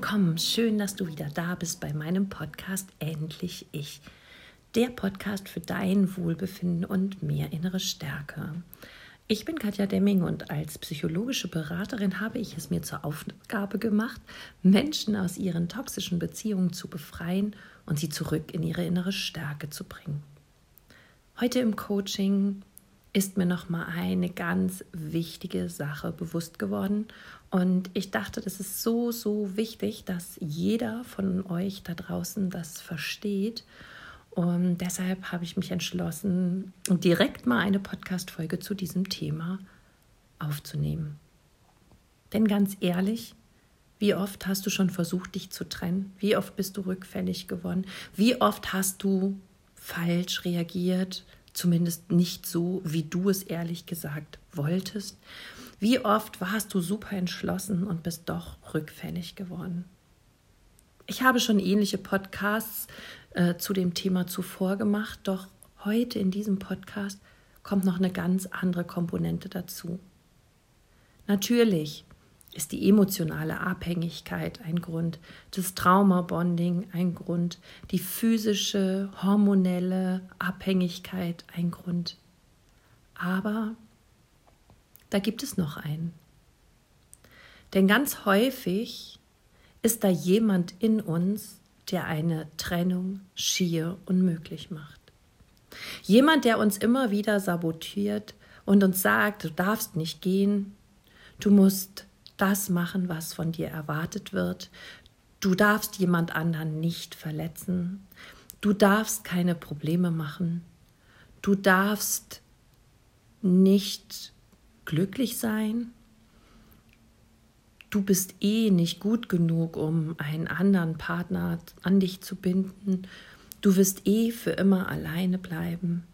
willkommen. Schön, dass du wieder da bist bei meinem Podcast Endlich Ich. Der Podcast für dein Wohlbefinden und mehr innere Stärke. Ich bin Katja Demming und als psychologische Beraterin habe ich es mir zur Aufgabe gemacht, Menschen aus ihren toxischen Beziehungen zu befreien und sie zurück in ihre innere Stärke zu bringen. Heute im Coaching ist mir noch mal eine ganz wichtige Sache bewusst geworden und ich dachte, das ist so so wichtig, dass jeder von euch da draußen das versteht. Und deshalb habe ich mich entschlossen, direkt mal eine Podcast Folge zu diesem Thema aufzunehmen. Denn ganz ehrlich, wie oft hast du schon versucht, dich zu trennen? Wie oft bist du rückfällig geworden? Wie oft hast du falsch reagiert? zumindest nicht so, wie du es ehrlich gesagt wolltest? Wie oft warst du super entschlossen und bist doch rückfällig geworden? Ich habe schon ähnliche Podcasts äh, zu dem Thema zuvor gemacht, doch heute in diesem Podcast kommt noch eine ganz andere Komponente dazu. Natürlich ist die emotionale Abhängigkeit ein Grund, das Traumabonding ein Grund, die physische, hormonelle Abhängigkeit ein Grund. Aber da gibt es noch einen. Denn ganz häufig ist da jemand in uns, der eine Trennung schier unmöglich macht. Jemand, der uns immer wieder sabotiert und uns sagt, du darfst nicht gehen, du musst das machen, was von dir erwartet wird. Du darfst jemand anderen nicht verletzen. Du darfst keine Probleme machen. Du darfst nicht glücklich sein. Du bist eh nicht gut genug, um einen anderen Partner an dich zu binden. Du wirst eh für immer alleine bleiben.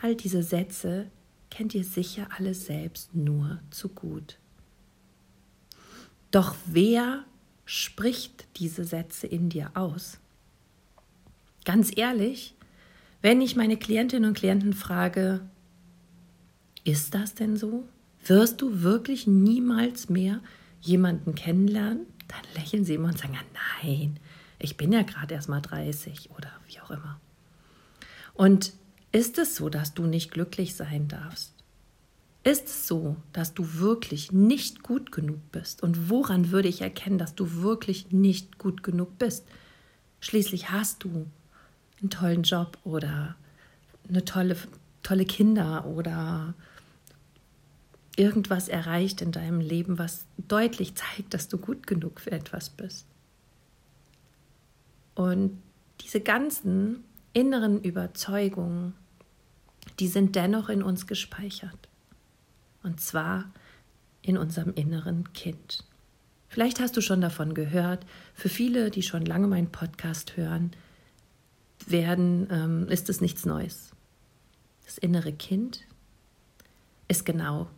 All diese Sätze kennt ihr sicher alle selbst nur zu gut. Doch wer spricht diese Sätze in dir aus? Ganz ehrlich, wenn ich meine Klientinnen und Klienten frage, ist das denn so? Wirst du wirklich niemals mehr jemanden kennenlernen? Dann lächeln sie immer und sagen, nein, ich bin ja gerade erst mal 30 oder wie auch immer. Und ist es so, dass du nicht glücklich sein darfst? Ist es so, dass du wirklich nicht gut genug bist? Und woran würde ich erkennen, dass du wirklich nicht gut genug bist? Schließlich hast du einen tollen Job oder eine tolle, tolle Kinder oder irgendwas erreicht in deinem Leben, was deutlich zeigt, dass du gut genug für etwas bist. Und diese ganzen inneren Überzeugungen, die sind dennoch in uns gespeichert. Und zwar in unserem inneren Kind. Vielleicht hast du schon davon gehört. Für viele, die schon lange meinen Podcast hören, werden, ähm, ist es nichts Neues. Das innere Kind ist genau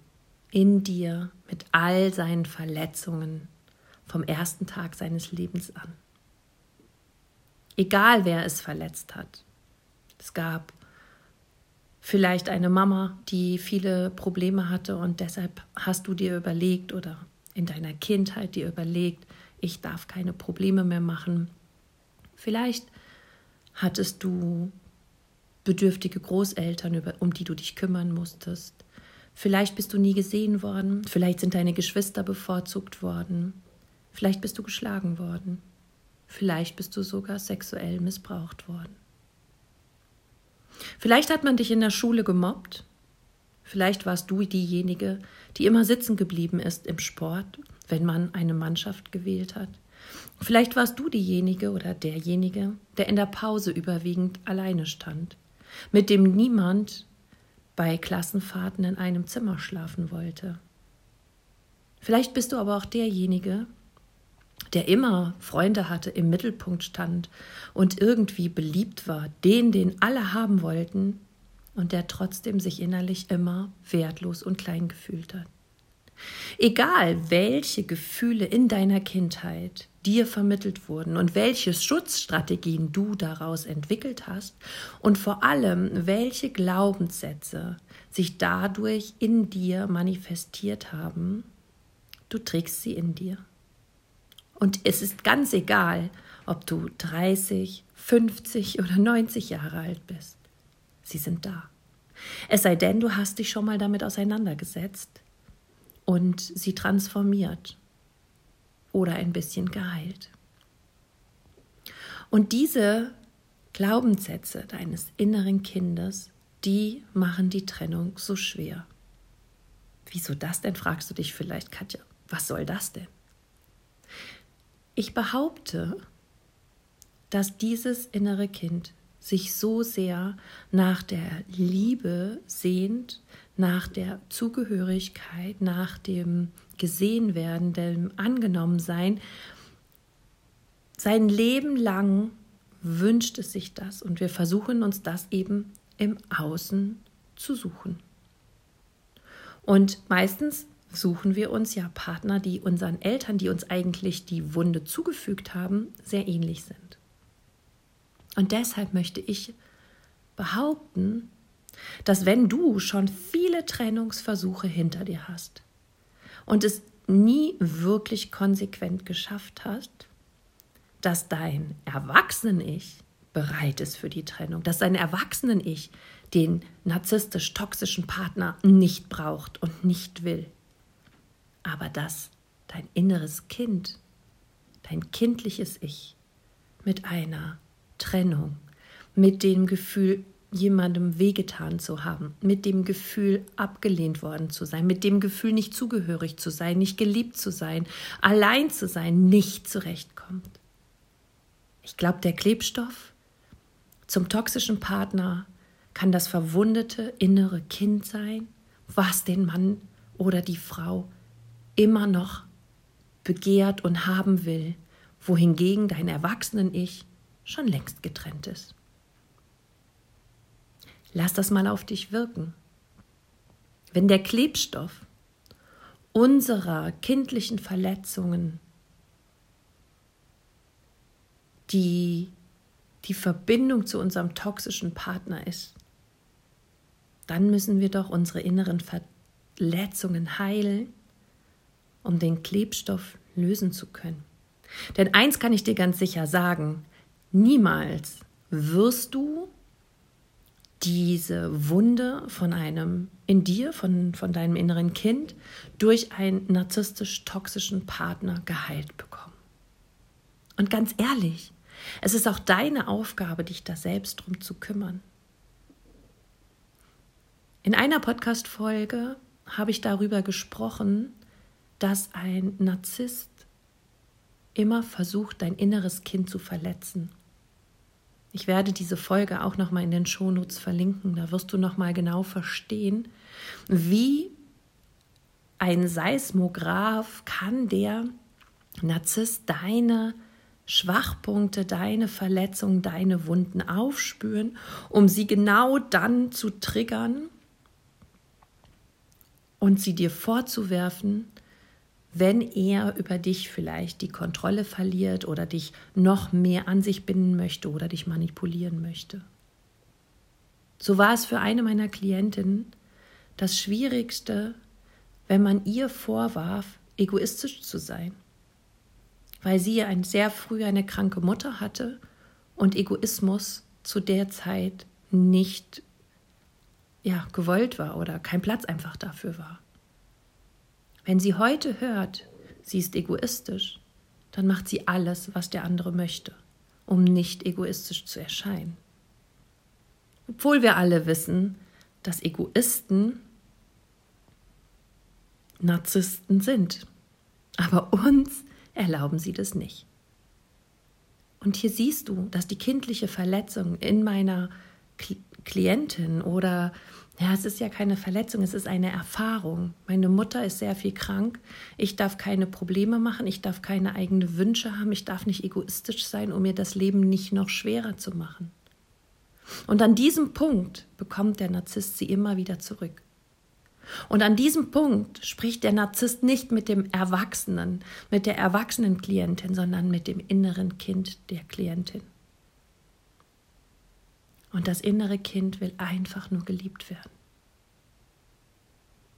in dir mit all seinen Verletzungen vom ersten Tag seines Lebens an. Egal wer es verletzt hat. Es gab vielleicht eine Mama, die viele Probleme hatte und deshalb hast du dir überlegt oder in deiner Kindheit dir überlegt, ich darf keine Probleme mehr machen. Vielleicht hattest du bedürftige Großeltern, um die du dich kümmern musstest. Vielleicht bist du nie gesehen worden, vielleicht sind deine Geschwister bevorzugt worden, vielleicht bist du geschlagen worden, vielleicht bist du sogar sexuell missbraucht worden. Vielleicht hat man dich in der Schule gemobbt. Vielleicht warst du diejenige, die immer sitzen geblieben ist im Sport, wenn man eine Mannschaft gewählt hat. Vielleicht warst du diejenige oder derjenige, der in der Pause überwiegend alleine stand, mit dem niemand bei Klassenfahrten in einem Zimmer schlafen wollte. Vielleicht bist du aber auch derjenige, der immer Freunde hatte, im Mittelpunkt stand und irgendwie beliebt war, den, den alle haben wollten und der trotzdem sich innerlich immer wertlos und klein gefühlt hat. Egal, welche Gefühle in deiner Kindheit dir vermittelt wurden und welche Schutzstrategien du daraus entwickelt hast und vor allem welche Glaubenssätze sich dadurch in dir manifestiert haben, du trägst sie in dir. Und es ist ganz egal, ob du 30, 50 oder 90 Jahre alt bist. Sie sind da. Es sei denn, du hast dich schon mal damit auseinandergesetzt und sie transformiert oder ein bisschen geheilt. Und diese Glaubenssätze deines inneren Kindes, die machen die Trennung so schwer. Wieso das denn, fragst du dich vielleicht, Katja. Was soll das denn? Ich behaupte, dass dieses innere Kind sich so sehr nach der Liebe sehnt, nach der Zugehörigkeit, nach dem Gesehenwerden, dem Angenommensein. Sein Leben lang wünscht es sich das und wir versuchen uns das eben im Außen zu suchen. Und meistens suchen wir uns ja Partner, die unseren Eltern, die uns eigentlich die Wunde zugefügt haben, sehr ähnlich sind. Und deshalb möchte ich behaupten, dass wenn du schon viele Trennungsversuche hinter dir hast und es nie wirklich konsequent geschafft hast, dass dein Erwachsenen-Ich bereit ist für die Trennung, dass dein Erwachsenen-Ich den narzisstisch-toxischen Partner nicht braucht und nicht will, aber dass dein inneres Kind, dein kindliches Ich mit einer Trennung, mit dem Gefühl, jemandem wehgetan zu haben, mit dem Gefühl, abgelehnt worden zu sein, mit dem Gefühl, nicht zugehörig zu sein, nicht geliebt zu sein, allein zu sein, nicht zurechtkommt. Ich glaube, der Klebstoff zum toxischen Partner kann das verwundete innere Kind sein, was den Mann oder die Frau immer noch begehrt und haben will, wohingegen dein Erwachsenen-Ich schon längst getrennt ist. Lass das mal auf dich wirken. Wenn der Klebstoff unserer kindlichen Verletzungen die die Verbindung zu unserem toxischen Partner ist, dann müssen wir doch unsere inneren Verletzungen heilen, um den Klebstoff lösen zu können. Denn eins kann ich dir ganz sicher sagen, niemals wirst du diese Wunde von einem in dir, von, von deinem inneren Kind, durch einen narzisstisch-toxischen Partner geheilt bekommen. Und ganz ehrlich, es ist auch deine Aufgabe, dich da selbst drum zu kümmern. In einer Podcast-Folge habe ich darüber gesprochen, dass ein Narzisst immer versucht, dein inneres Kind zu verletzen. Ich werde diese Folge auch noch mal in den Shownotes verlinken. Da wirst du noch mal genau verstehen, wie ein Seismograph kann der Narzisst deine Schwachpunkte, deine Verletzungen, deine Wunden aufspüren, um sie genau dann zu triggern und sie dir vorzuwerfen, wenn er über dich vielleicht die Kontrolle verliert oder dich noch mehr an sich binden möchte oder dich manipulieren möchte. So war es für eine meiner Klientinnen das Schwierigste, wenn man ihr vorwarf, egoistisch zu sein weil sie ein sehr früh eine kranke Mutter hatte und Egoismus zu der Zeit nicht ja, gewollt war oder kein Platz einfach dafür war. Wenn sie heute hört, sie ist egoistisch, dann macht sie alles, was der andere möchte, um nicht egoistisch zu erscheinen. Obwohl wir alle wissen, dass Egoisten Narzissten sind. Aber uns erlauben sie das nicht. Und hier siehst du, dass die kindliche Verletzung in meiner Klientin oder ja, es ist ja keine Verletzung, es ist eine Erfahrung. Meine Mutter ist sehr viel krank. Ich darf keine Probleme machen, ich darf keine eigenen Wünsche haben, ich darf nicht egoistisch sein, um mir das Leben nicht noch schwerer zu machen. Und an diesem Punkt bekommt der Narzisst sie immer wieder zurück. Und an diesem Punkt spricht der Narzisst nicht mit dem Erwachsenen, mit der erwachsenen Klientin, sondern mit dem inneren Kind der Klientin. Und das innere Kind will einfach nur geliebt werden.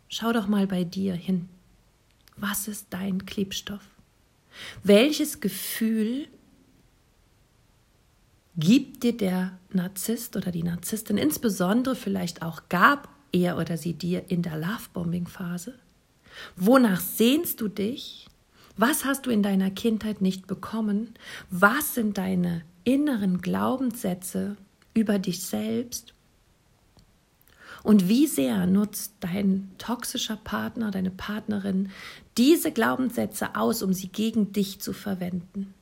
Schau doch mal bei dir hin. Was ist dein Klebstoff? Welches Gefühl gibt dir der Narzisst oder die Narzisstin, insbesondere vielleicht auch gab er oder sie dir in der Lovebombing-Phase? Wonach sehnst du dich? Was hast du in deiner Kindheit nicht bekommen? Was sind deine inneren Glaubenssätze über dich selbst? Und wie sehr nutzt dein toxischer Partner, deine Partnerin diese Glaubenssätze aus, um sie gegen dich zu verwenden?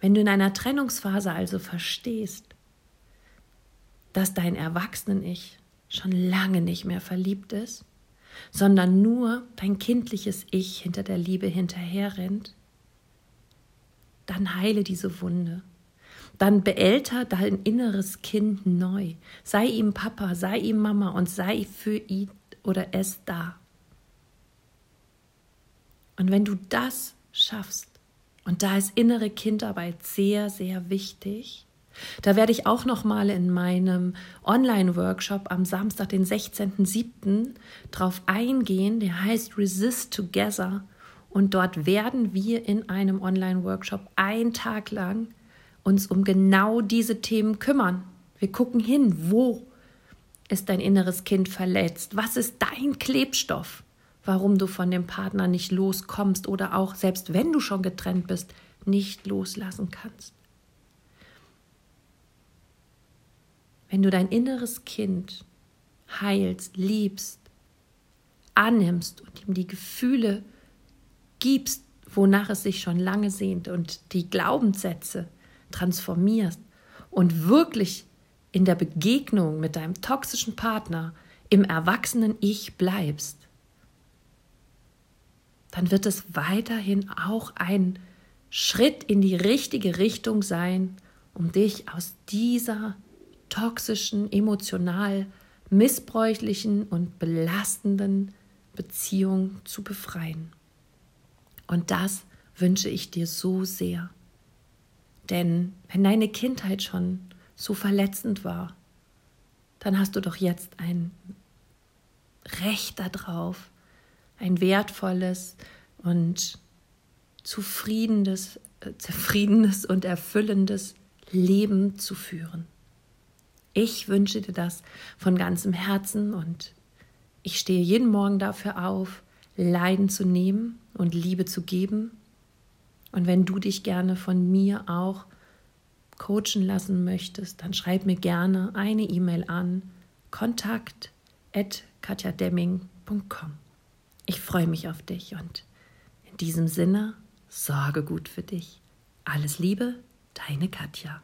Wenn du in einer Trennungsphase also verstehst, dass dein Erwachsenen-Ich schon lange nicht mehr verliebt ist, sondern nur dein kindliches Ich hinter der Liebe hinterherrennt, dann heile diese Wunde. Dann beälter dein inneres Kind neu. Sei ihm Papa, sei ihm Mama und sei für ihn oder es da. Und wenn du das schaffst, und da ist innere Kindarbeit sehr, sehr wichtig. Da werde ich auch noch mal in meinem Online-Workshop am Samstag, den 16.07. drauf eingehen. Der heißt Resist Together. Und dort werden wir in einem Online-Workshop einen Tag lang uns um genau diese Themen kümmern. Wir gucken hin, wo ist dein inneres Kind verletzt? Was ist dein Klebstoff? warum du von dem Partner nicht loskommst oder auch selbst wenn du schon getrennt bist, nicht loslassen kannst. Wenn du dein inneres Kind heilst, liebst, annimmst und ihm die Gefühle gibst, wonach es sich schon lange sehnt und die Glaubenssätze transformierst und wirklich in der Begegnung mit deinem toxischen Partner im erwachsenen Ich bleibst, dann wird es weiterhin auch ein Schritt in die richtige Richtung sein, um dich aus dieser toxischen, emotional missbräuchlichen und belastenden Beziehung zu befreien. Und das wünsche ich dir so sehr. Denn wenn deine Kindheit schon so verletzend war, dann hast du doch jetzt ein Recht darauf, ein wertvolles und zufriedenes, äh, zufriedenes und erfüllendes Leben zu führen. Ich wünsche dir das von ganzem Herzen und ich stehe jeden Morgen dafür auf, Leiden zu nehmen und Liebe zu geben. Und wenn du dich gerne von mir auch coachen lassen möchtest, dann schreib mir gerne eine E-Mail an kontakt@katjademming.com. Ich freue mich auf dich und in diesem Sinne, sorge gut für dich. Alles Liebe, deine Katja.